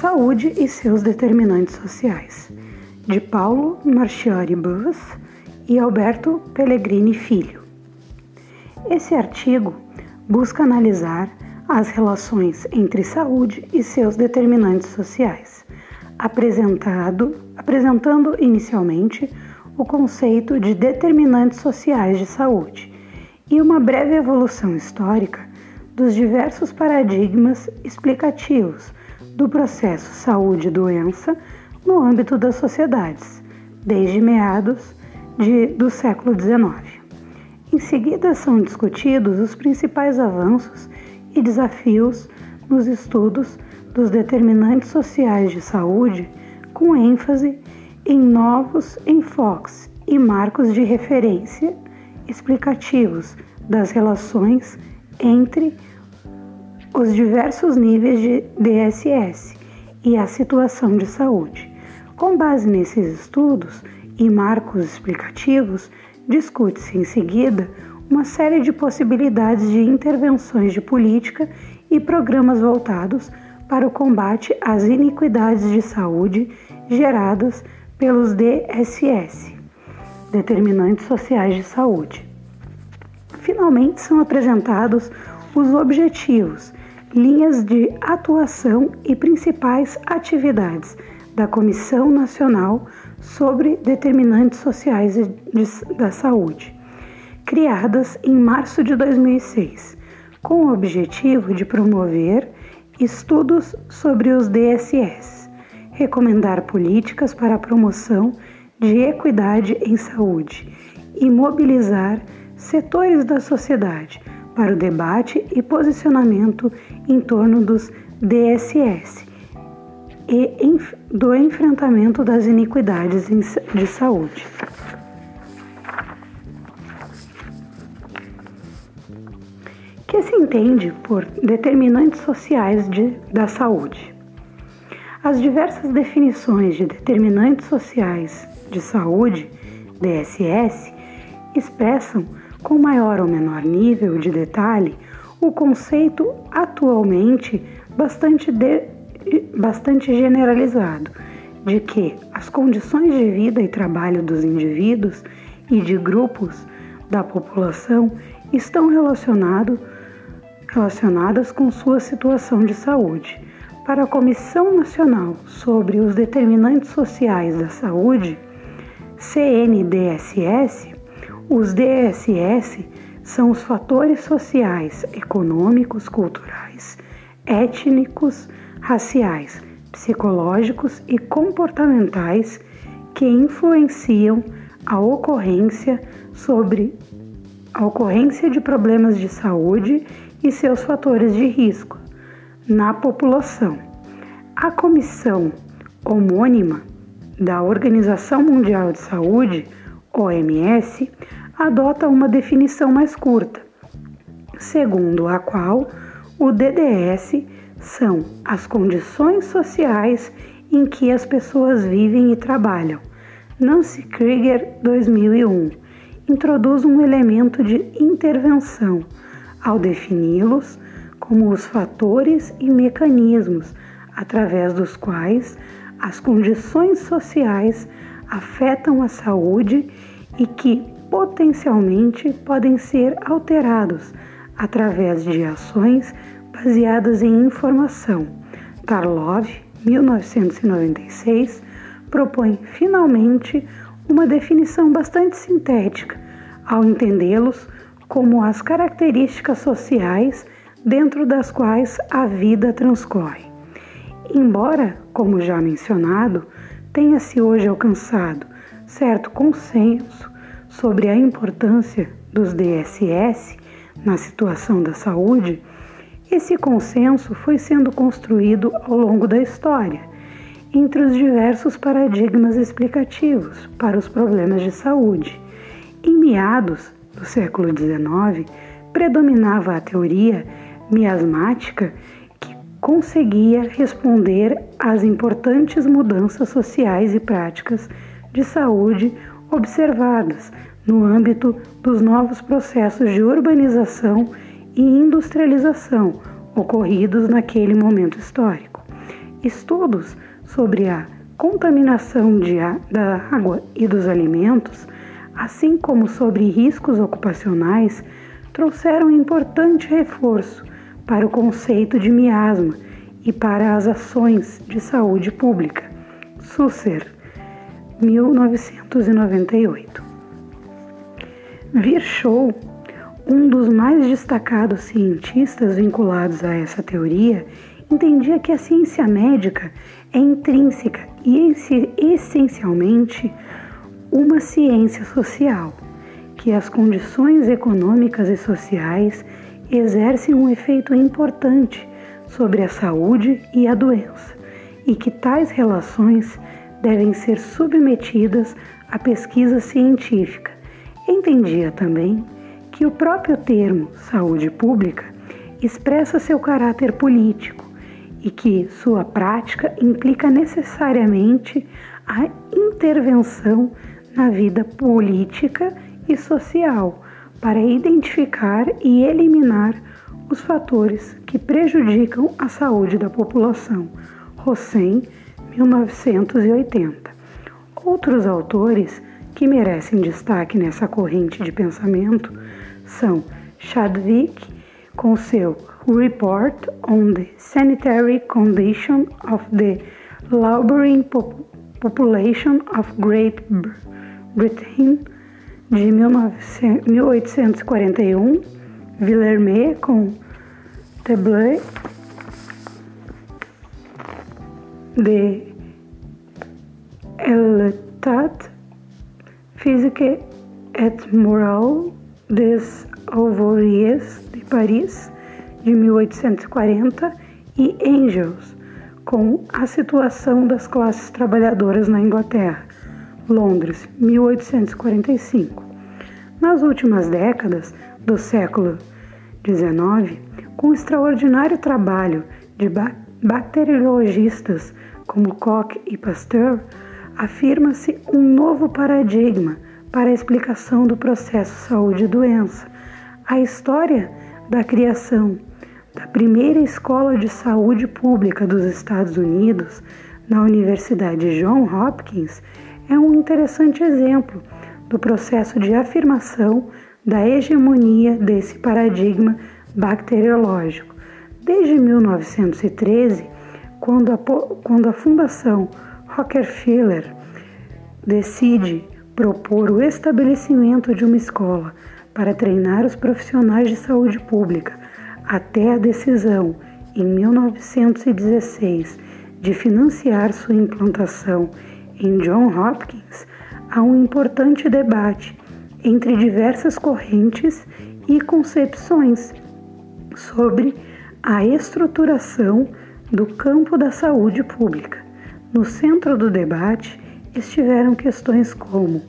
Saúde e seus determinantes sociais, de Paulo Marchiori Bus e Alberto Pellegrini Filho. Esse artigo busca analisar as relações entre saúde e seus determinantes sociais, apresentado, apresentando inicialmente o conceito de determinantes sociais de saúde e uma breve evolução histórica dos diversos paradigmas explicativos do processo saúde-doença no âmbito das sociedades, desde meados de, do século XIX. Em seguida, são discutidos os principais avanços e desafios nos estudos dos determinantes sociais de saúde, com ênfase em novos enfoques e marcos de referência explicativos das relações entre os diversos níveis de DSS e a situação de saúde. Com base nesses estudos e marcos explicativos, discute-se em seguida uma série de possibilidades de intervenções de política e programas voltados para o combate às iniquidades de saúde geradas pelos DSS, determinantes sociais de saúde. Finalmente são apresentados os objetivos, linhas de atuação e principais atividades da Comissão Nacional sobre Determinantes Sociais da Saúde criadas em março de 2006, com o objetivo de promover estudos sobre os DSS, recomendar políticas para a promoção de equidade em saúde e mobilizar setores da sociedade para o debate e posicionamento em torno dos DSS e do enfrentamento das iniquidades de saúde. que se entende por determinantes sociais de, da saúde. As diversas definições de determinantes sociais de saúde, DSS, expressam com maior ou menor nível de detalhe o conceito atualmente bastante, de, bastante generalizado de que as condições de vida e trabalho dos indivíduos e de grupos da população estão relacionados relacionadas com sua situação de saúde. Para a Comissão Nacional sobre os Determinantes Sociais da Saúde, CNDSS, os DSS são os fatores sociais, econômicos, culturais, étnicos, raciais, psicológicos e comportamentais que influenciam a ocorrência sobre a ocorrência de problemas de saúde e seus fatores de risco na população. A comissão homônima da Organização Mundial de Saúde, OMS, adota uma definição mais curta, segundo a qual o DDS são as condições sociais em que as pessoas vivem e trabalham. Nancy Krieger, 2001, introduz um elemento de intervenção ao defini-los como os fatores e mecanismos através dos quais as condições sociais afetam a saúde e que potencialmente podem ser alterados através de ações baseadas em informação. Tarlov, 1996, propõe finalmente uma definição bastante sintética ao entendê-los como as características sociais dentro das quais a vida transcorre. Embora, como já mencionado, tenha-se hoje alcançado certo consenso sobre a importância dos DSS na situação da saúde, esse consenso foi sendo construído ao longo da história, entre os diversos paradigmas explicativos para os problemas de saúde. Em meados do século XIX, predominava a teoria miasmática que conseguia responder às importantes mudanças sociais e práticas de saúde observadas no âmbito dos novos processos de urbanização e industrialização ocorridos naquele momento histórico. Estudos sobre a contaminação de, da água e dos alimentos, assim como sobre riscos ocupacionais, trouxeram importante reforço para o conceito de miasma e para as ações de saúde pública. Susser, 1998. Virchow, um dos mais destacados cientistas vinculados a essa teoria, entendia que a ciência médica é intrínseca e essencialmente uma ciência social, que as condições econômicas e sociais exercem um efeito importante sobre a saúde e a doença, e que tais relações devem ser submetidas à pesquisa científica. Entendia também que o próprio termo saúde pública expressa seu caráter político e que sua prática implica necessariamente a intervenção na vida política e social para identificar e eliminar os fatores que prejudicam a saúde da população. Rossem, 1980. Outros autores que merecem destaque nessa corrente de pensamento são Chadwick, com seu Report on the Sanitary Condition of the Laboring Population of Great Britain, de 1841, Villermé com Teblé de L'état physique et moral des ouvriers de Paris, de 1840, e Angels, com a situação das classes trabalhadoras na Inglaterra, Londres, 1845. Nas últimas décadas do século XIX, com o extraordinário trabalho de bacteriologistas como Koch e Pasteur, afirma-se um novo paradigma para a explicação do processo saúde e doença. A história da criação da primeira escola de saúde pública dos Estados Unidos, na Universidade John Hopkins, é um interessante exemplo do processo de afirmação da hegemonia desse paradigma bacteriológico. Desde 1913, quando a, quando a Fundação Rockefeller decide propor o estabelecimento de uma escola para treinar os profissionais de saúde pública, até a decisão, em 1916, de financiar sua implantação em John Hopkins, há um importante debate entre diversas correntes e concepções sobre a estruturação do campo da saúde pública. No centro do debate estiveram questões como: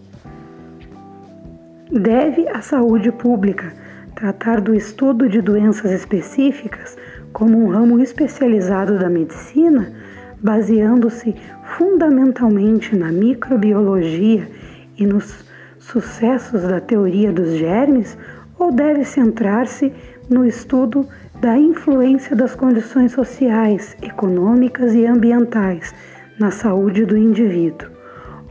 deve a saúde pública tratar do estudo de doenças específicas como um ramo especializado da medicina, baseando-se fundamentalmente na microbiologia e nos sucessos da teoria dos germes, ou deve centrar-se no estudo da influência das condições sociais, econômicas e ambientais na saúde do indivíduo.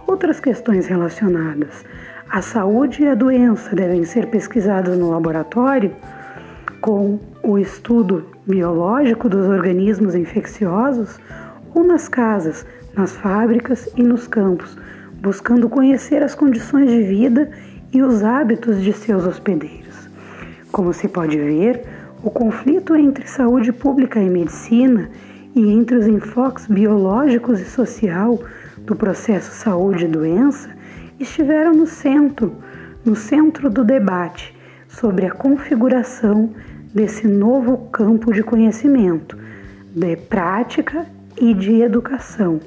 Outras questões relacionadas à saúde e à doença devem ser pesquisadas no laboratório com o estudo biológico dos organismos infecciosos ou nas casas, nas fábricas e nos campos, buscando conhecer as condições de vida e os hábitos de seus hospedeiros. Como se pode ver, o conflito entre saúde pública e medicina e entre os enfoques biológicos e social do processo saúde e doença estiveram no centro, no centro do debate sobre a configuração desse novo campo de conhecimento, de prática e de educação.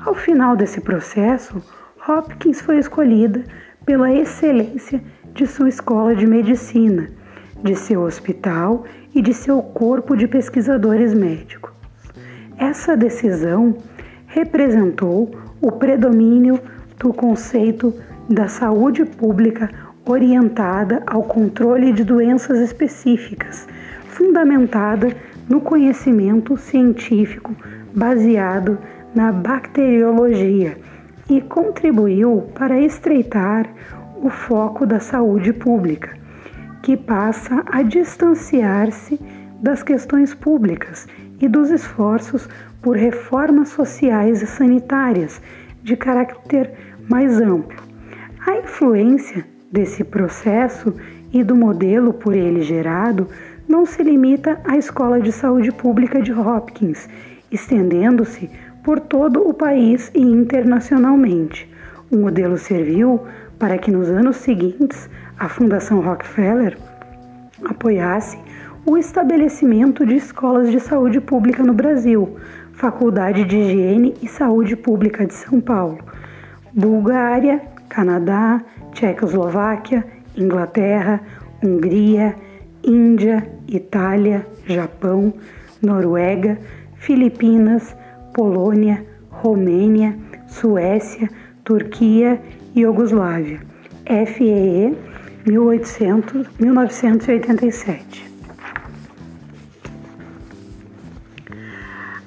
Ao final desse processo, Hopkins foi escolhida pela excelência de sua escola de medicina de seu hospital e de seu corpo de pesquisadores médicos. Essa decisão representou o predomínio do conceito da saúde pública orientada ao controle de doenças específicas, fundamentada no conhecimento científico baseado na bacteriologia e contribuiu para estreitar o foco da saúde pública, que passa a distanciar-se das questões públicas e dos esforços por reformas sociais e sanitárias de caráter mais amplo. A influência desse processo e do modelo por ele gerado não se limita à Escola de Saúde Pública de Hopkins, estendendo-se por todo o país e internacionalmente. O modelo serviu para que nos anos seguintes a Fundação Rockefeller apoiasse o estabelecimento de escolas de saúde pública no Brasil, Faculdade de Higiene e Saúde Pública de São Paulo, Bulgária, Canadá, Tchecoslováquia, Inglaterra, Hungria, Índia, Itália, Japão, Noruega, Filipinas, Polônia, Romênia, Suécia, Turquia e Iugoslávia. FEE 1800, 1987.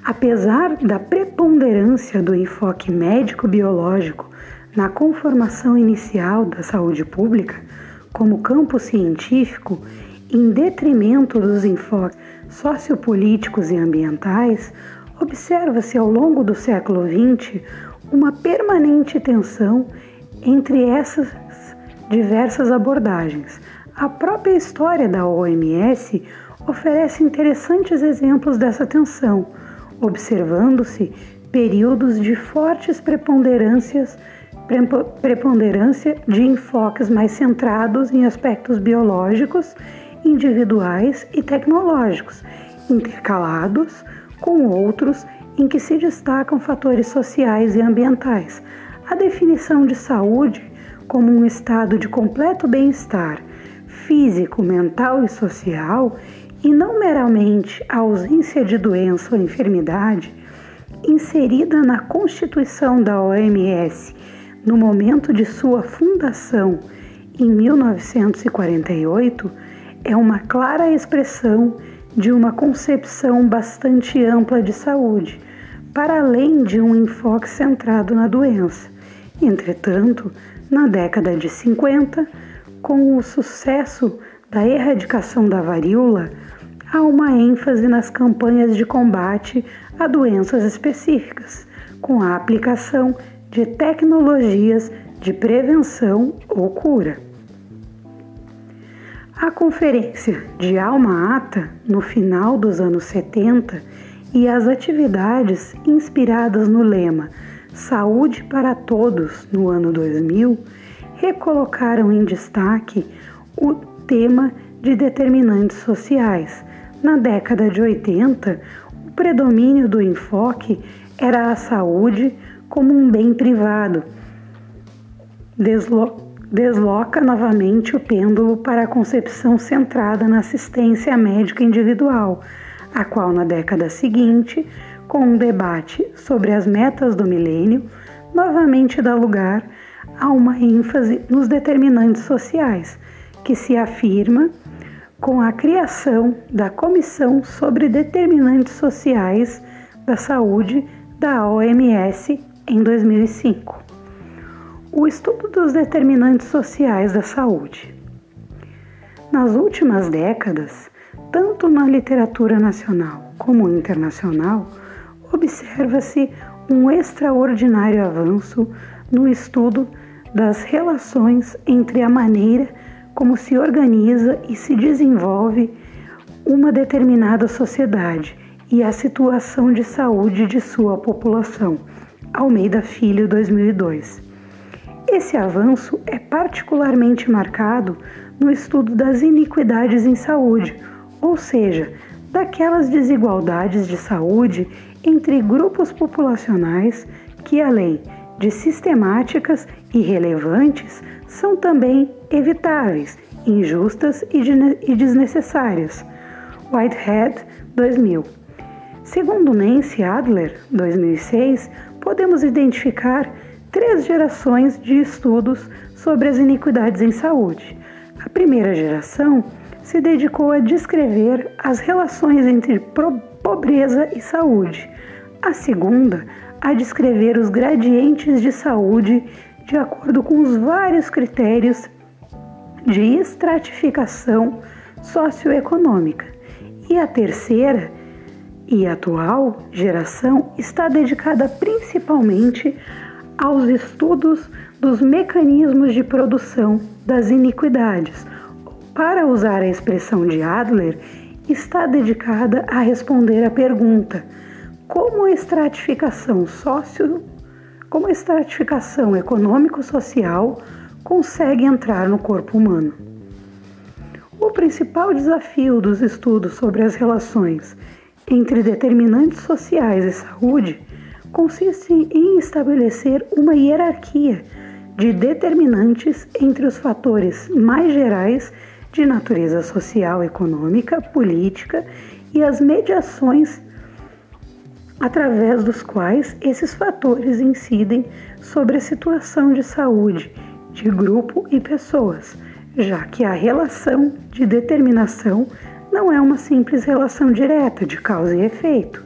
Apesar da preponderância do enfoque médico-biológico na conformação inicial da saúde pública, como campo científico, em detrimento dos enfoques sociopolíticos e ambientais, observa-se ao longo do século XX uma permanente tensão entre essas diversas abordagens. A própria história da OMS oferece interessantes exemplos dessa tensão observando-se períodos de fortes preponderâncias preponderância de enfoques mais centrados em aspectos biológicos, individuais e tecnológicos, intercalados com outros em que se destacam fatores sociais e ambientais. A definição de saúde como um estado de completo bem-estar físico, mental e social e não meramente a ausência de doença ou enfermidade, inserida na Constituição da OMS no momento de sua fundação em 1948, é uma clara expressão de uma concepção bastante ampla de saúde, para além de um enfoque centrado na doença. Entretanto, na década de 50, com o sucesso da erradicação da varíola, há uma ênfase nas campanhas de combate a doenças específicas, com a aplicação de tecnologias de prevenção ou cura. A conferência de Alma Ata, no final dos anos 70, e as atividades inspiradas no lema Saúde para Todos no ano 2000 recolocaram em destaque o tema de determinantes sociais, na década de 80, o predomínio do enfoque era a saúde como um bem privado. Deslo desloca novamente o pêndulo para a concepção centrada na assistência médica individual, a qual na década seguinte, com um debate sobre as metas do milênio, novamente dá lugar a uma ênfase nos determinantes sociais, que se afirma com a criação da Comissão sobre Determinantes Sociais da Saúde da OMS em 2005. O estudo dos determinantes sociais da saúde. Nas últimas décadas, tanto na literatura nacional como internacional, observa-se um extraordinário avanço no estudo das relações entre a maneira como se organiza e se desenvolve uma determinada sociedade e a situação de saúde de sua população. Almeida Filho, 2002. Esse avanço é particularmente marcado no estudo das iniquidades em saúde, ou seja, daquelas desigualdades de saúde entre grupos populacionais que, além de sistemáticas e relevantes, são também evitáveis, injustas e desnecessárias. Whitehead, 2000. Segundo Nancy Adler, 2006, podemos identificar três gerações de estudos sobre as iniquidades em saúde. A primeira geração se dedicou a descrever as relações entre pobreza e saúde. A segunda, a descrever os gradientes de saúde de acordo com os vários critérios de estratificação socioeconômica. E a terceira e atual geração está dedicada principalmente aos estudos dos mecanismos de produção das iniquidades. Para usar a expressão de Adler, está dedicada a responder à pergunta: como a estratificação socio, como a estratificação econômico-social consegue entrar no corpo humano? O principal desafio dos estudos sobre as relações entre determinantes sociais e saúde consiste em estabelecer uma hierarquia de determinantes entre os fatores mais gerais de natureza social, econômica, política e as mediações através dos quais esses fatores incidem sobre a situação de saúde de grupo e pessoas, já que a relação de determinação não é uma simples relação direta de causa e efeito.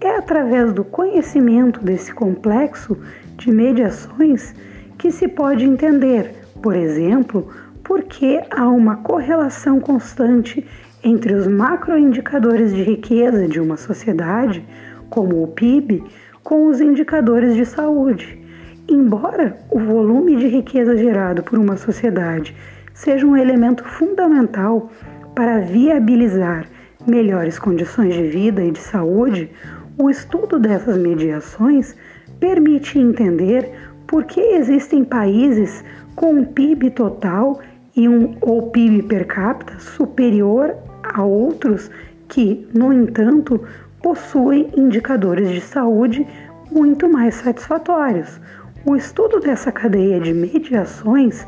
É através do conhecimento desse complexo de mediações que se pode entender, por exemplo, por que há uma correlação constante entre os macroindicadores de riqueza de uma sociedade, como o PIB, com os indicadores de saúde. Embora o volume de riqueza gerado por uma sociedade seja um elemento fundamental para viabilizar melhores condições de vida e de saúde, o estudo dessas mediações permite entender por que existem países com um PIB total e um ou PIB per capita superior a outros que, no entanto, possuem indicadores de saúde muito mais satisfatórios. O estudo dessa cadeia de mediações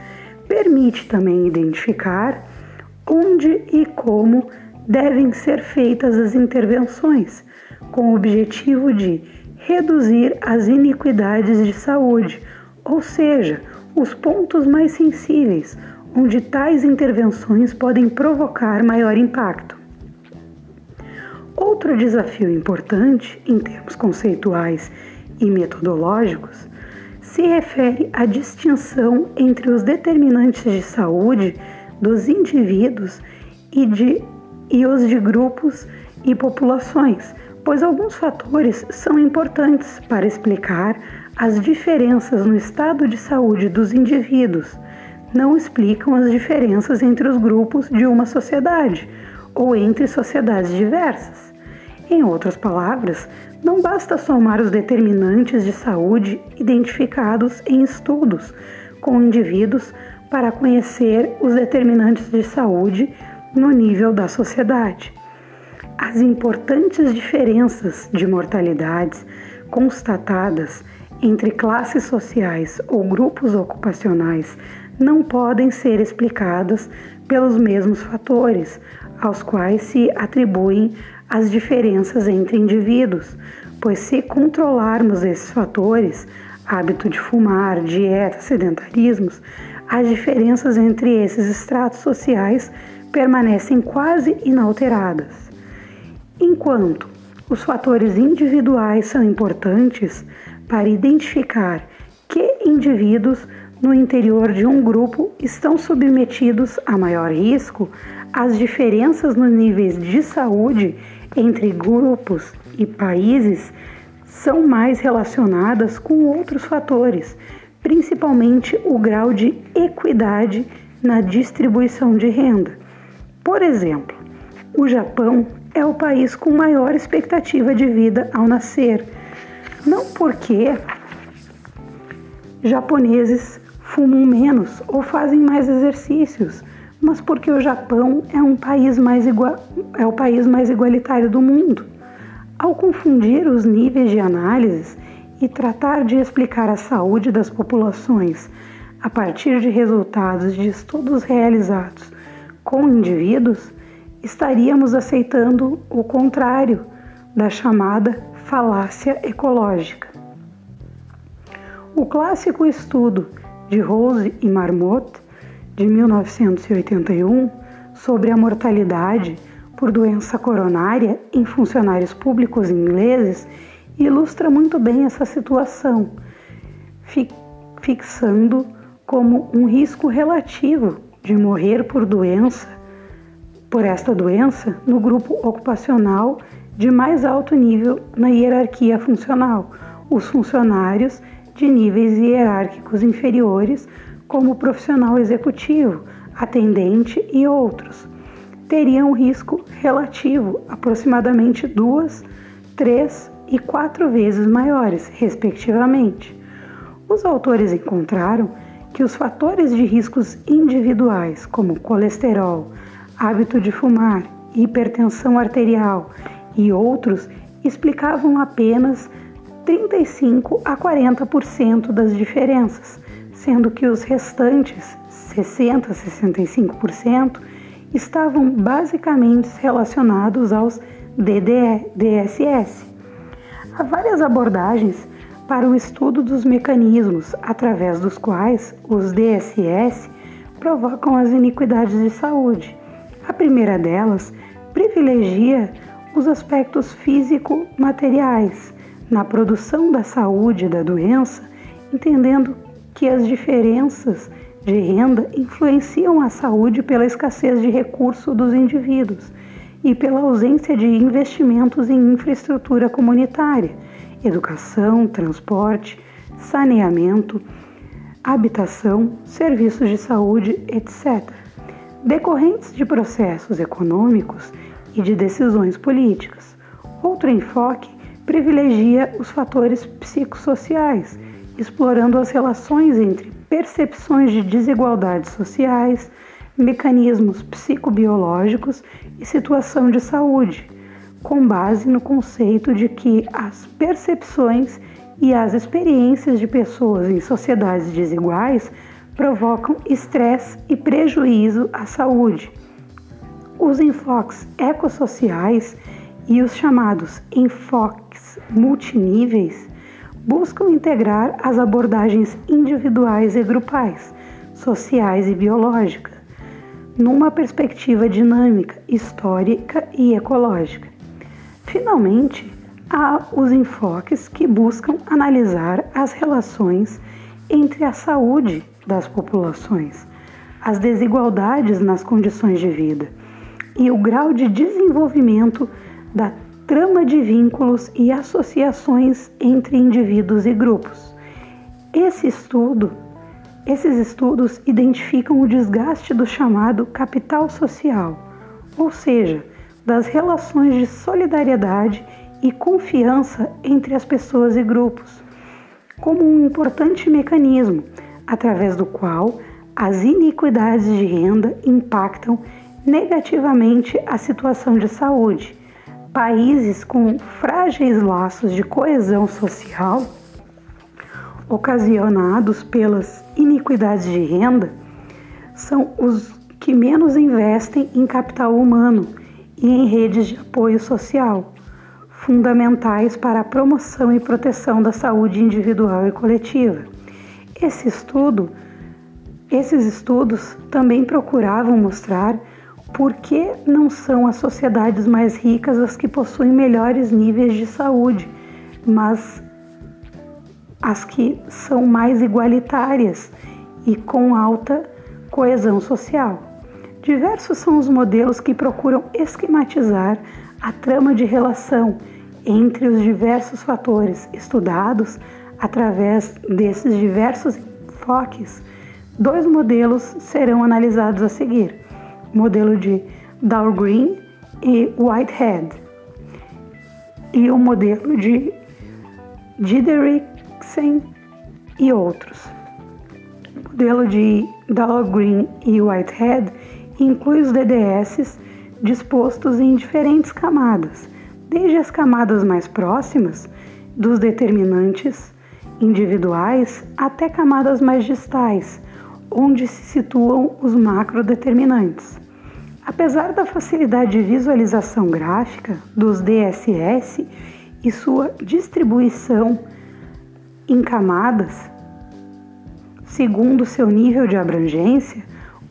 permite também identificar onde e como devem ser feitas as intervenções, com o objetivo de reduzir as iniquidades de saúde, ou seja, os pontos mais sensíveis, onde tais intervenções podem provocar maior impacto. Outro desafio importante, em termos conceituais e metodológicos, se refere à distinção entre os determinantes de saúde dos indivíduos e, de, e os de grupos e populações, pois alguns fatores são importantes para explicar as diferenças no estado de saúde dos indivíduos, não explicam as diferenças entre os grupos de uma sociedade ou entre sociedades diversas. Em outras palavras, não basta somar os determinantes de saúde identificados em estudos com indivíduos para conhecer os determinantes de saúde no nível da sociedade. As importantes diferenças de mortalidades constatadas entre classes sociais ou grupos ocupacionais não podem ser explicadas pelos mesmos fatores aos quais se atribuem as diferenças entre indivíduos, pois se controlarmos esses fatores, hábito de fumar, dieta, sedentarismos, as diferenças entre esses estratos sociais permanecem quase inalteradas. Enquanto os fatores individuais são importantes para identificar que indivíduos no interior de um grupo estão submetidos a maior risco, as diferenças nos níveis de saúde entre grupos e países são mais relacionadas com outros fatores, principalmente o grau de equidade na distribuição de renda. Por exemplo, o Japão é o país com maior expectativa de vida ao nascer. Não porque japoneses fumam menos ou fazem mais exercícios, mas porque o Japão é um país mais igual, é o país mais igualitário do mundo. Ao confundir os níveis de análises e tratar de explicar a saúde das populações a partir de resultados de estudos realizados com indivíduos, estaríamos aceitando o contrário da chamada falácia ecológica. O clássico estudo de Rose e Marmot, de 1981, sobre a mortalidade por doença coronária em funcionários públicos ingleses, ilustra muito bem essa situação, fixando como um risco relativo de morrer por doença, por esta doença, no grupo ocupacional de mais alto nível na hierarquia funcional, os funcionários de níveis hierárquicos inferiores, como profissional executivo, atendente e outros, teriam um risco relativo aproximadamente duas, três e quatro vezes maiores, respectivamente. Os autores encontraram que os fatores de riscos individuais, como colesterol, hábito de fumar, hipertensão arterial e outros, explicavam apenas 35 a 40% das diferenças, sendo que os restantes 60 a 65% estavam basicamente relacionados aos DDE, DSS. Há várias abordagens para o estudo dos mecanismos através dos quais os DSS provocam as iniquidades de saúde. A primeira delas privilegia os aspectos físico-materiais na produção da saúde da doença, entendendo que as diferenças de renda influenciam a saúde pela escassez de recursos dos indivíduos e pela ausência de investimentos em infraestrutura comunitária, educação, transporte, saneamento, habitação, serviços de saúde, etc., decorrentes de processos econômicos e de decisões políticas. Outro enfoque privilegia os fatores psicossociais, explorando as relações entre percepções de desigualdades sociais, mecanismos psicobiológicos e situação de saúde, com base no conceito de que as percepções e as experiências de pessoas em sociedades desiguais provocam estresse e prejuízo à saúde. Os enfoques ecossociais e os chamados enfoques multiníveis buscam integrar as abordagens individuais e grupais, sociais e biológicas, numa perspectiva dinâmica, histórica e ecológica. Finalmente, há os enfoques que buscam analisar as relações entre a saúde das populações, as desigualdades nas condições de vida e o grau de desenvolvimento da trama de vínculos e associações entre indivíduos e grupos. Esse estudo, esses estudos identificam o desgaste do chamado capital social, ou seja, das relações de solidariedade e confiança entre as pessoas e grupos, como um importante mecanismo através do qual as iniquidades de renda impactam negativamente a situação de saúde países com frágeis laços de coesão social, ocasionados pelas iniquidades de renda, são os que menos investem em capital humano e em redes de apoio social, fundamentais para a promoção e proteção da saúde individual e coletiva. Esse estudo, esses estudos também procuravam mostrar por que não são as sociedades mais ricas as que possuem melhores níveis de saúde, mas as que são mais igualitárias e com alta coesão social? Diversos são os modelos que procuram esquematizar a trama de relação entre os diversos fatores estudados através desses diversos enfoques. Dois modelos serão analisados a seguir modelo de Dahlgren e Whitehead, e o modelo de Dideriksen e outros. O modelo de Dahlgren e Whitehead inclui os DDS dispostos em diferentes camadas, desde as camadas mais próximas dos determinantes individuais até camadas mais distais, onde se situam os macrodeterminantes. Apesar da facilidade de visualização gráfica dos DSS e sua distribuição em camadas, segundo seu nível de abrangência,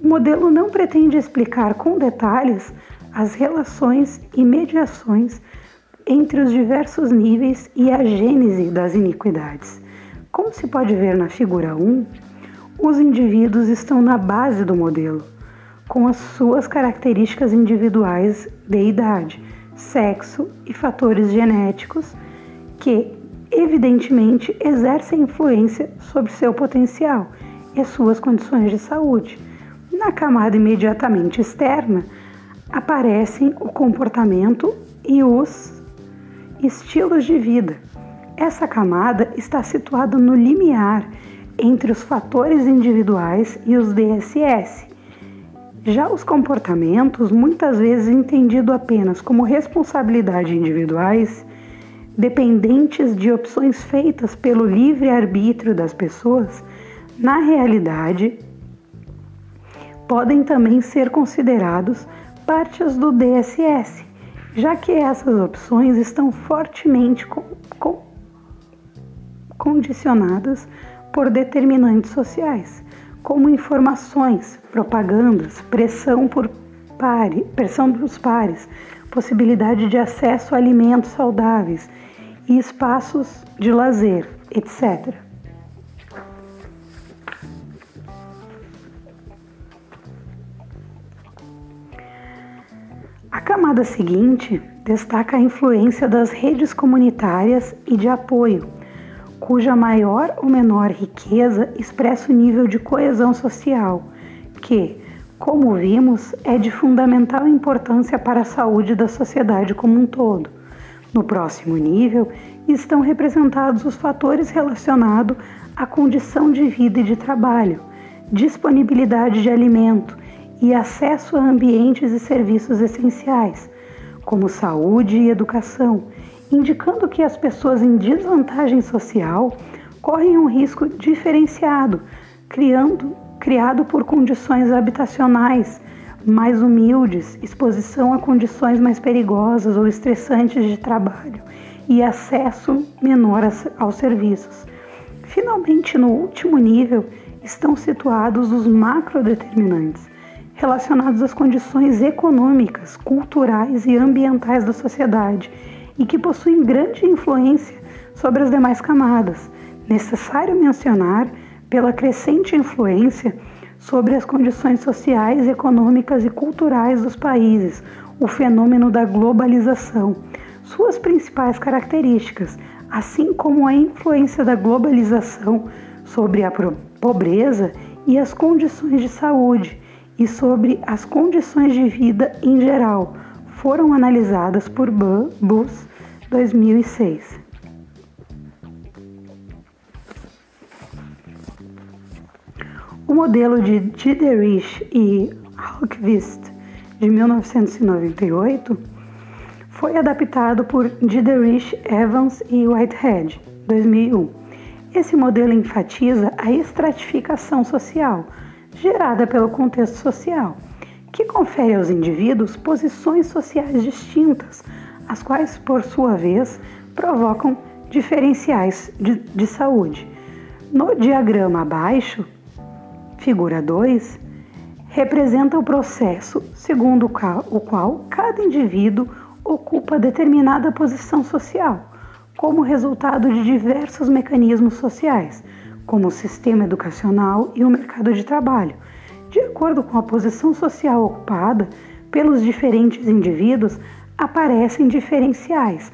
o modelo não pretende explicar com detalhes as relações e mediações entre os diversos níveis e a gênese das iniquidades. Como se pode ver na figura 1, os indivíduos estão na base do modelo, com as suas características individuais de idade, sexo e fatores genéticos que, evidentemente, exercem influência sobre seu potencial e suas condições de saúde. Na camada imediatamente externa, aparecem o comportamento e os estilos de vida. Essa camada está situada no limiar entre os fatores individuais e os DSS. Já os comportamentos, muitas vezes entendido apenas como responsabilidade individuais, dependentes de opções feitas pelo livre arbítrio das pessoas, na realidade podem também ser considerados partes do DSS, já que essas opções estão fortemente condicionadas por determinantes sociais, como informações, propagandas, pressão por pare, pressão dos pares, possibilidade de acesso a alimentos saudáveis e espaços de lazer, etc. A camada seguinte destaca a influência das redes comunitárias e de apoio, cuja maior ou menor riqueza expressa o nível de coesão social, que, como vimos, é de fundamental importância para a saúde da sociedade como um todo. No próximo nível estão representados os fatores relacionados à condição de vida e de trabalho, disponibilidade de alimento, e acesso a ambientes e serviços essenciais, como saúde e educação, indicando que as pessoas em desvantagem social correm um risco diferenciado, criando, criado por condições habitacionais mais humildes, exposição a condições mais perigosas ou estressantes de trabalho e acesso menor aos serviços. Finalmente, no último nível, estão situados os macrodeterminantes, relacionados às condições econômicas, culturais e ambientais da sociedade e que possuem grande influência sobre as demais camadas. Necessário mencionar pela crescente influência sobre as condições sociais, econômicas e culturais dos países, o fenômeno da globalização, suas principais características, assim como a influência da globalização sobre a pobreza e as condições de saúde, e sobre as condições de vida em geral foram analisadas por Bus 2006. O modelo de Diderich e Hallqvist de 1998 foi adaptado por Diderich, Evans e Whitehead 2001. Esse modelo enfatiza a estratificação social gerada pelo contexto social, que confere aos indivíduos posições sociais distintas, as quais, por sua vez, provocam diferenciais de, de saúde. No diagrama abaixo, figura 2, representa o processo segundo o qual, o qual cada indivíduo ocupa determinada posição social, como resultado de diversos mecanismos sociais, como o sistema educacional e o mercado de trabalho, de acordo com a posição social ocupada pelos diferentes indivíduos, aparecem diferenciais,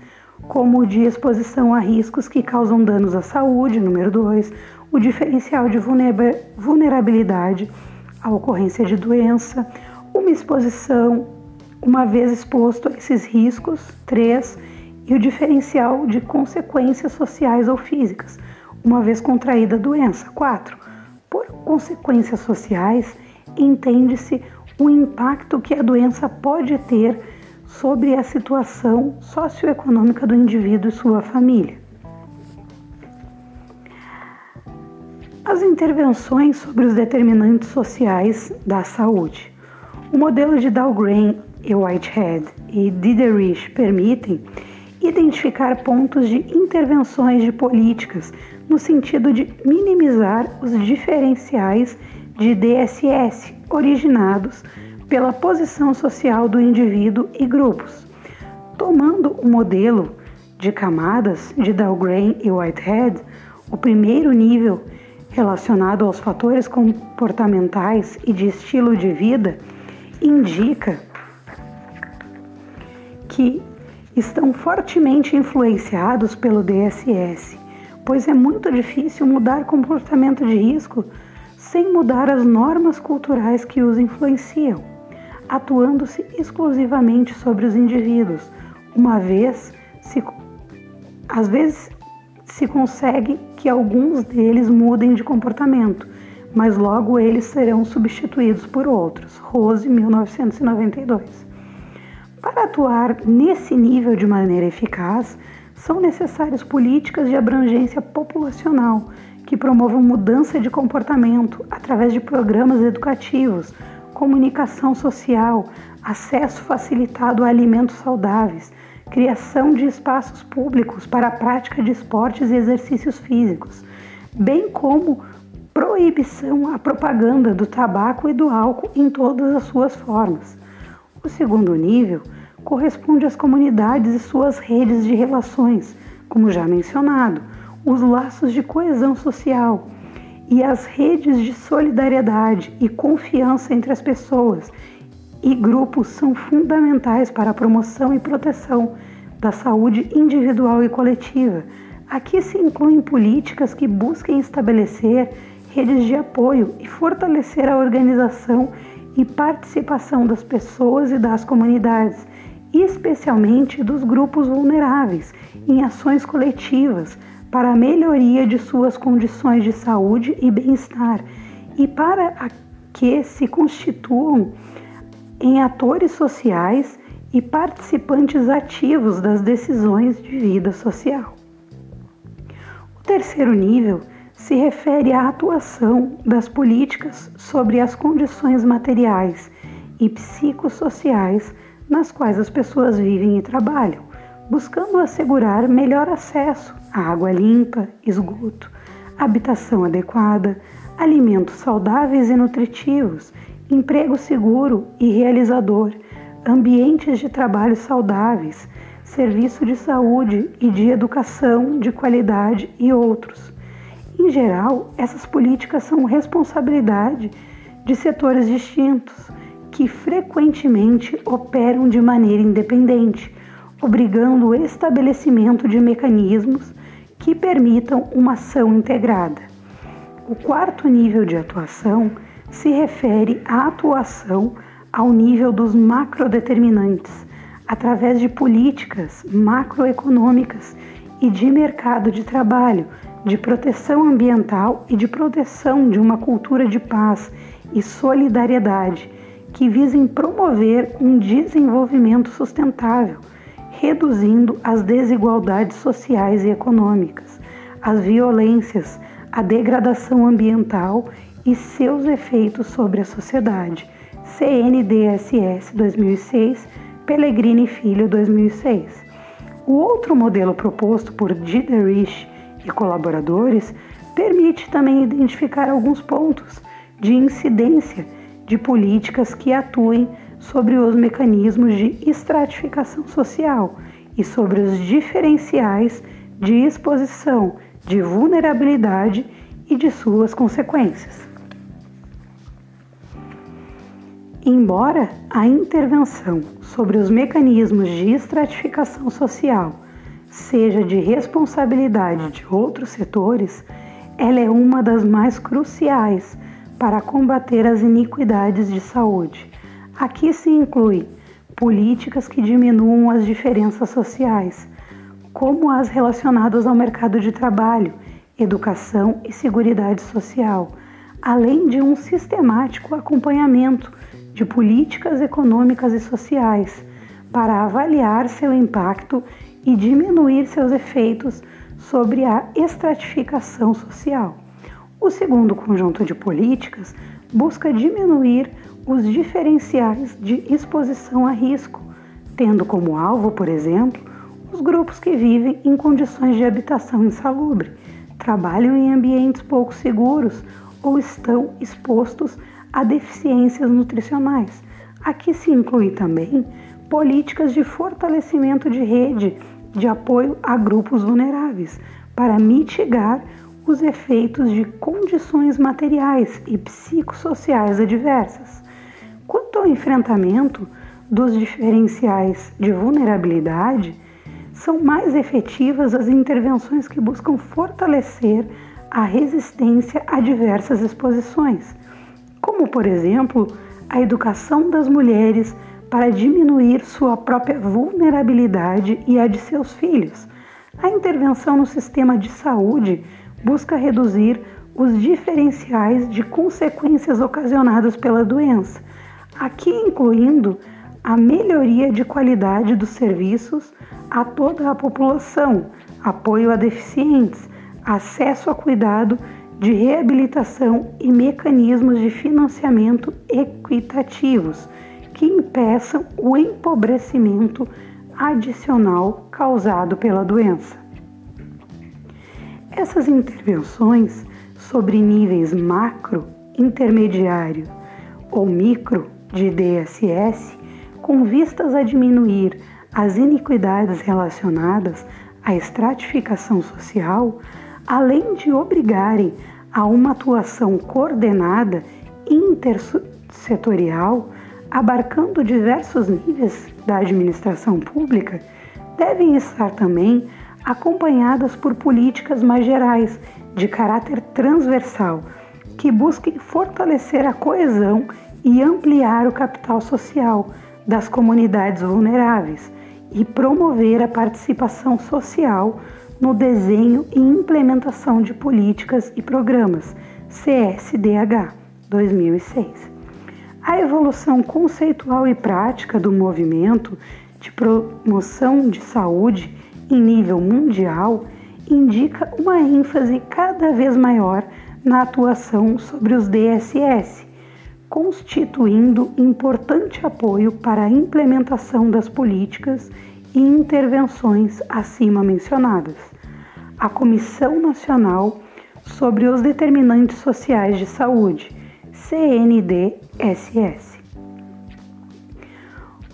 como o de exposição a riscos que causam danos à saúde, número 2, o diferencial de vulnerabilidade à ocorrência de doença, uma exposição uma vez exposto a esses riscos, 3, e o diferencial de consequências sociais ou físicas, uma vez contraída a doença. 4. Por consequências sociais, entende-se o impacto que a doença pode ter sobre a situação socioeconômica do indivíduo e sua família. As intervenções sobre os determinantes sociais da saúde. O modelo de Dahlgren e Whitehead e Diderich permitem identificar pontos de intervenções de políticas no sentido de minimizar os diferenciais de DSS originados pela posição social do indivíduo e grupos. Tomando o modelo de camadas de Dahlgren e Whitehead, o primeiro nível relacionado aos fatores comportamentais e de estilo de vida indica que estão fortemente influenciados pelo DSS, pois é muito difícil mudar comportamento de risco sem mudar as normas culturais que os influenciam, atuando-se exclusivamente sobre os indivíduos, uma vez se às vezes se consegue que alguns deles mudem de comportamento, mas logo eles serão substituídos por outros. Rose, 1992. Para atuar nesse nível de maneira eficaz, são necessárias políticas de abrangência populacional que promovam mudança de comportamento através de programas educativos, comunicação social, acesso facilitado a alimentos saudáveis, criação de espaços públicos para a prática de esportes e exercícios físicos, bem como proibição à propaganda do tabaco e do álcool em todas as suas formas. O segundo nível corresponde às comunidades e suas redes de relações, como já mencionado, os laços de coesão social e as redes de solidariedade e confiança entre as pessoas e grupos são fundamentais para a promoção e proteção da saúde individual e coletiva. Aqui se incluem políticas que busquem estabelecer redes de apoio e fortalecer a organização e participação das pessoas e das comunidades, especialmente dos grupos vulneráveis, em ações coletivas para a melhoria de suas condições de saúde e bem-estar e para que se constituam em atores sociais e participantes ativos das decisões de vida social. O terceiro nível se refere à atuação das políticas sobre as condições materiais e psicossociais nas quais as pessoas vivem e trabalham, buscando assegurar melhor acesso água limpa, esgoto, habitação adequada, alimentos saudáveis e nutritivos emprego seguro e realizador, ambientes de trabalho saudáveis, serviço de saúde e de educação de qualidade e outros. Em geral, essas políticas são responsabilidade de setores distintos que frequentemente operam de maneira independente, obrigando o estabelecimento de mecanismos que permitam uma ação integrada. O quarto nível de atuação se refere à atuação ao nível dos macrodeterminantes, através de políticas macroeconômicas e de mercado de trabalho, de proteção ambiental e de proteção de uma cultura de paz e solidariedade que visem promover um desenvolvimento sustentável, reduzindo as desigualdades sociais e econômicas, as violências, a degradação ambiental e seus efeitos sobre a sociedade. CNDSS 2006, Pellegrini Filho 2006. O outro modelo proposto por Diderich e colaboradores permite também identificar alguns pontos de incidência de políticas que atuem sobre os mecanismos de estratificação social e sobre os diferenciais de exposição, de vulnerabilidade e de suas consequências. Embora a intervenção sobre os mecanismos de estratificação social seja de responsabilidade de outros setores, ela é uma das mais cruciais para combater as iniquidades de saúde. Aqui se inclui políticas que diminuam as diferenças sociais, como as relacionadas ao mercado de trabalho, educação e seguridade social, além de um sistemático acompanhamento de políticas econômicas e sociais para avaliar seu impacto e diminuir seus efeitos sobre a estratificação social. O segundo conjunto de políticas busca diminuir os diferenciais de exposição a risco, tendo como alvo, por exemplo, os grupos que vivem em condições de habitação insalubre, trabalham em ambientes pouco seguros ou estão expostos a deficiências nutricionais. Aqui se inclui também políticas de fortalecimento de rede de apoio a grupos vulneráveis para mitigar os efeitos de condições materiais e psicossociais adversas. Quanto ao enfrentamento dos diferenciais de vulnerabilidade, são mais efetivas as intervenções que buscam fortalecer a resistência a diversas exposições, como, por exemplo, a educação das mulheres para diminuir sua própria vulnerabilidade e a de seus filhos. A intervenção no sistema de saúde busca reduzir os diferenciais de consequências ocasionadas pela doença, aqui incluindo a melhoria de qualidade dos serviços a toda a população, apoio a deficientes, acesso a cuidado de reabilitação e mecanismos de financiamento equitativos que impeçam o empobrecimento adicional causado pela doença. Essas intervenções sobre níveis macro, intermediário ou micro de DSS, com vistas a diminuir as iniquidades relacionadas à estratificação social, além de obrigarem a uma atuação coordenada intersetorial abarcando diversos níveis da administração pública, devem estar também acompanhadas por políticas mais gerais, de caráter transversal, que busquem fortalecer a coesão e ampliar o capital social das comunidades vulneráveis e promover a participação social no desenho e implementação de políticas e programas CSDH 2006. A evolução conceitual e prática do movimento de promoção de saúde em nível mundial indica uma ênfase cada vez maior na atuação sobre os DSS, constituindo importante apoio para a implementação das políticas e intervenções acima mencionadas. A Comissão Nacional sobre os Determinantes Sociais de Saúde CNDSS.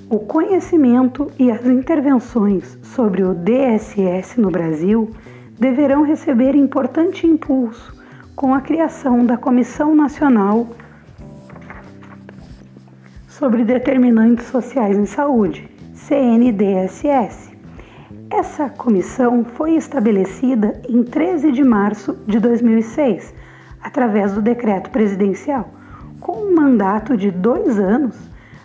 O conhecimento e as intervenções sobre o DSS no Brasil deverão receber importante impulso com a criação da Comissão Nacional sobre Determinantes Sociais em Saúde, CNDSS. Essa comissão foi estabelecida em 13 de março de 2006, através do decreto presidencial com um mandato de dois anos,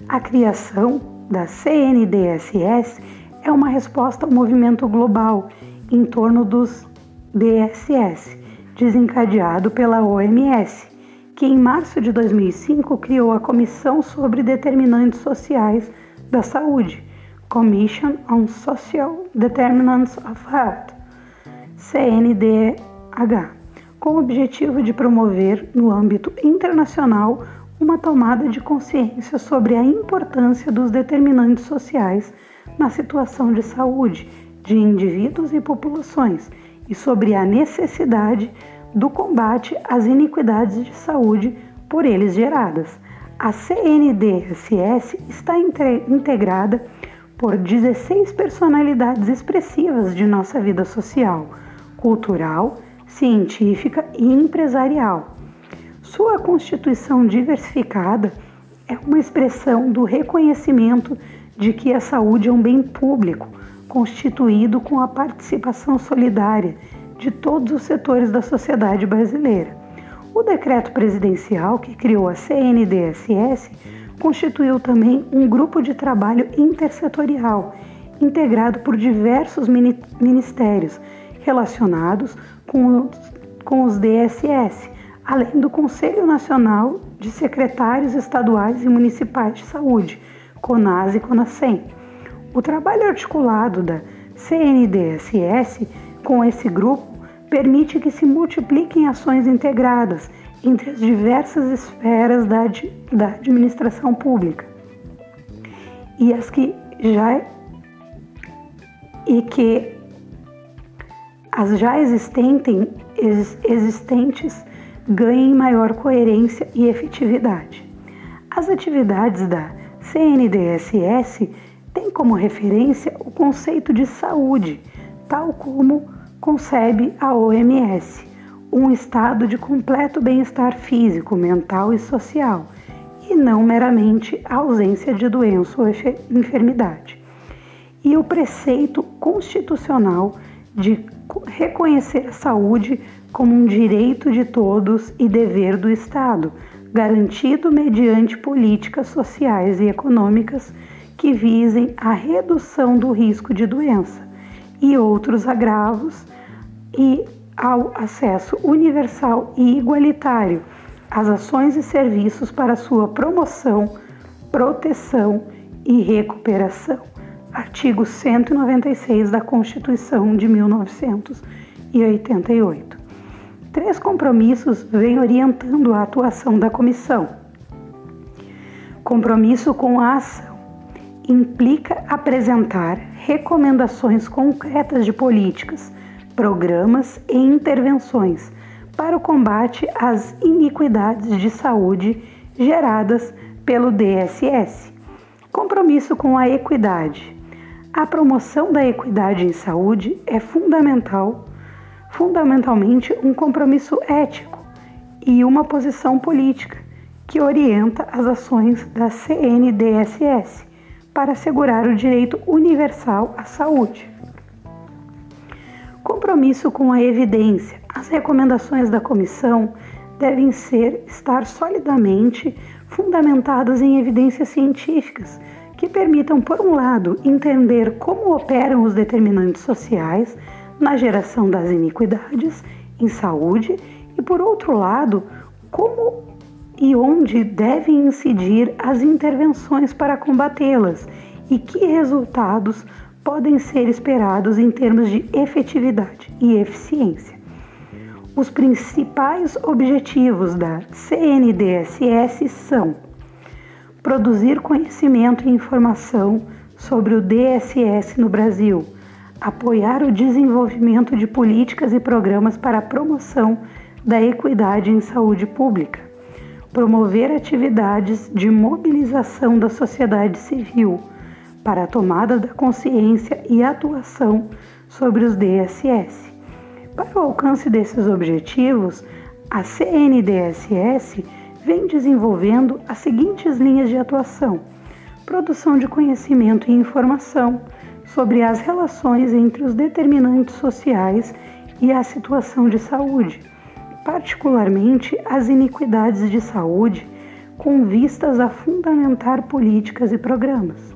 a criação da CNDSS é uma resposta ao movimento global em torno dos DSS, desencadeado pela OMS, que em março de 2005 criou a Comissão sobre Determinantes Sociais da Saúde, Commission on Social Determinants of Health, CNDH com o objetivo de promover, no âmbito internacional, uma tomada de consciência sobre a importância dos determinantes sociais na situação de saúde de indivíduos e populações e sobre a necessidade do combate às iniquidades de saúde por eles geradas. A CNDSS está integrada por 16 personalidades expressivas de nossa vida social, cultural, científica e empresarial. Sua constituição diversificada é uma expressão do reconhecimento de que a saúde é um bem público, constituído com a participação solidária de todos os setores da sociedade brasileira. O decreto presidencial que criou a CNDSS constituiu também um grupo de trabalho intersetorial, integrado por diversos ministérios relacionados com, com os DSS, além do Conselho Nacional de Secretários Estaduais e Municipais de Saúde, CONAS e CONASEM. O trabalho articulado da CNDSS com esse grupo permite que se multipliquem ações integradas entre as diversas esferas da, da administração pública e as que já e que as já existentes, existentes ganhem maior coerência e efetividade. As atividades da CNDSS têm como referência o conceito de saúde, tal como concebe a OMS, um estado de completo bem-estar físico, mental e social, e não meramente a ausência de doença ou enfermidade. E o preceito constitucional de reconhecer a saúde como um direito de todos e dever do Estado, garantido mediante políticas sociais e econômicas que visem a redução do risco de doença e outros agravos e ao acesso universal e igualitário às ações e serviços para sua promoção, proteção e recuperação. Artigo 196 da Constituição de 1988. Três compromissos vêm orientando a atuação da comissão. Compromisso com a ação implica apresentar recomendações concretas de políticas, programas e intervenções para o combate às iniquidades de saúde geradas pelo DSS. Compromisso com a equidade. A promoção da equidade em saúde é fundamental, fundamentalmente um compromisso ético e uma posição política que orienta as ações da CNDSS para assegurar o direito universal à saúde. Compromisso com a evidência. As recomendações da comissão devem ser estar solidamente fundamentadas em evidências científicas que permitam, por um lado, entender como operam os determinantes sociais na geração das iniquidades em saúde e, por outro lado, como e onde devem incidir as intervenções para combatê-las e que resultados podem ser esperados em termos de efetividade e eficiência. Os principais objetivos da CNDSS são produzir conhecimento e informação sobre o DSS no Brasil, apoiar o desenvolvimento de políticas e programas para a promoção da equidade em saúde pública, promover atividades de mobilização da sociedade civil para a tomada da consciência e atuação sobre os DSS. Para o alcance desses objetivos, a CNDSS vem desenvolvendo as seguintes linhas de atuação: produção de conhecimento e informação sobre as relações entre os determinantes sociais e a situação de saúde particularmente as iniquidades de saúde, com vistas a fundamentar políticas e programas.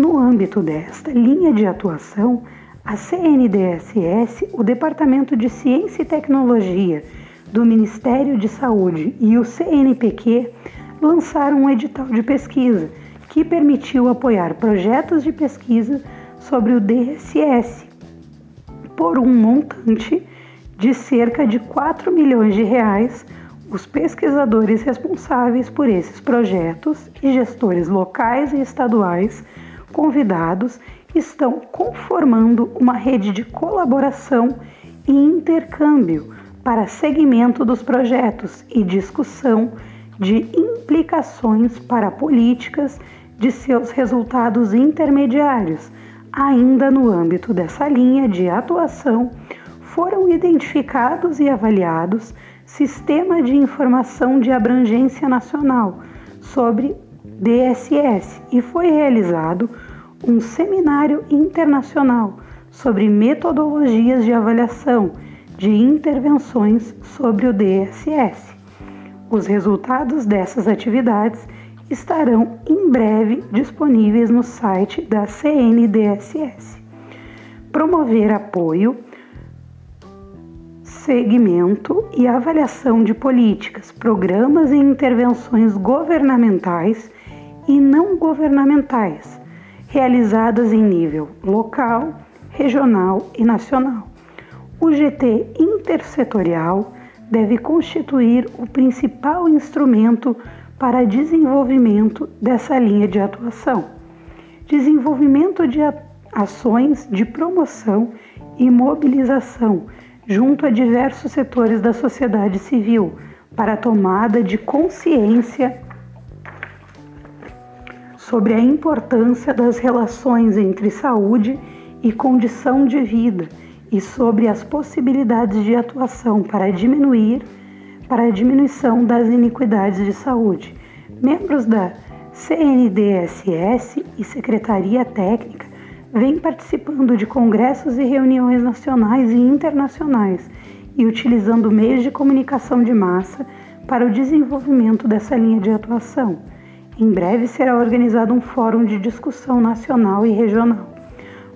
No âmbito desta linha de atuação, a CNDSS, o Departamento de Ciência e Tecnologia do Ministério de Saúde e o CNPq lançaram um edital de pesquisa que permitiu apoiar projetos de pesquisa sobre o DSS por um montante de cerca de 4 milhões de reais, os pesquisadores responsáveis por esses projetos e gestores locais e estaduais convidados estão conformando uma rede de colaboração e intercâmbio para seguimento dos projetos e discussão de implicações para políticas de seus resultados intermediários, ainda no âmbito dessa linha de atuação foram identificados e avaliados Sistema de Informação de Abrangência Nacional sobre DSS e foi realizado um seminário internacional sobre metodologias de avaliação de intervenções sobre o DSS. Os resultados dessas atividades estarão em breve disponíveis no site da CNDSS. Promover apoio segmento e avaliação de políticas, programas e intervenções governamentais e não governamentais, realizadas em nível local, regional e nacional. O GT intersetorial deve constituir o principal instrumento para desenvolvimento dessa linha de atuação. Desenvolvimento de ações de promoção e mobilização junto a diversos setores da sociedade civil para a tomada de consciência sobre a importância das relações entre saúde e condição de vida e sobre as possibilidades de atuação para diminuir para a diminuição das iniquidades de saúde. Membros da CNDSS e Secretaria Técnica vêm participando de congressos e reuniões nacionais e internacionais e utilizando meios de comunicação de massa para o desenvolvimento dessa linha de atuação. Em breve será organizado um fórum de discussão nacional e regional,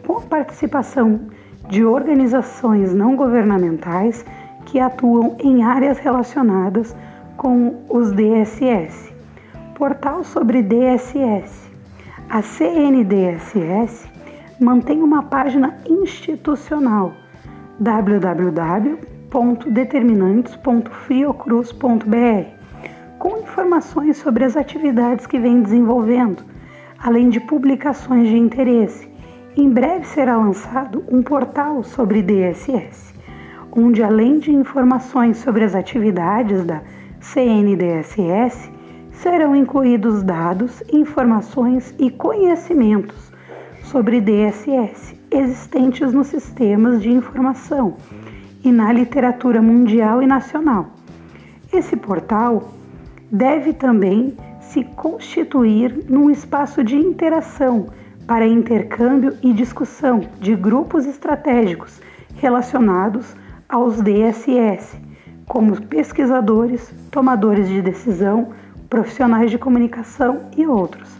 com a participação de organizações não governamentais que atuam em áreas relacionadas com os DSS. Portal sobre DSS. A CNDSS mantém uma página institucional www.determinantes.friocruz.br com informações sobre as atividades que vem desenvolvendo, além de publicações de interesse. Em breve será lançado um portal sobre DSS, onde além de informações sobre as atividades da CNDSS, serão incluídos dados, informações e conhecimentos sobre DSS existentes nos sistemas de informação e na literatura mundial e nacional. Esse portal deve também se constituir num espaço de interação para intercâmbio e discussão de grupos estratégicos relacionados aos DSS, como pesquisadores, tomadores de decisão, profissionais de comunicação e outros.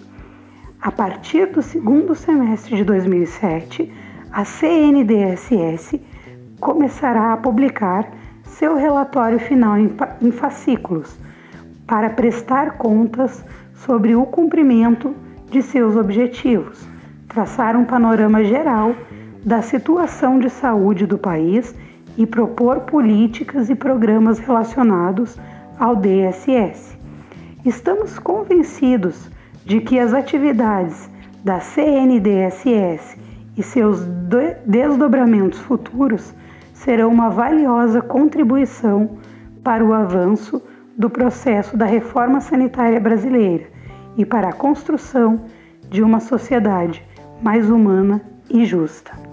A partir do segundo semestre de 2007, a CNDSS começará a publicar seu relatório final em fascículos para prestar contas sobre o cumprimento de seus objetivos, traçar um panorama geral da situação de saúde do país e propor políticas e programas relacionados ao DSS. Estamos convencidos de que as atividades da CNDSS e seus desdobramentos futuros serão uma valiosa contribuição para o avanço do processo da reforma sanitária brasileira e para a construção de uma sociedade mais humana e justa.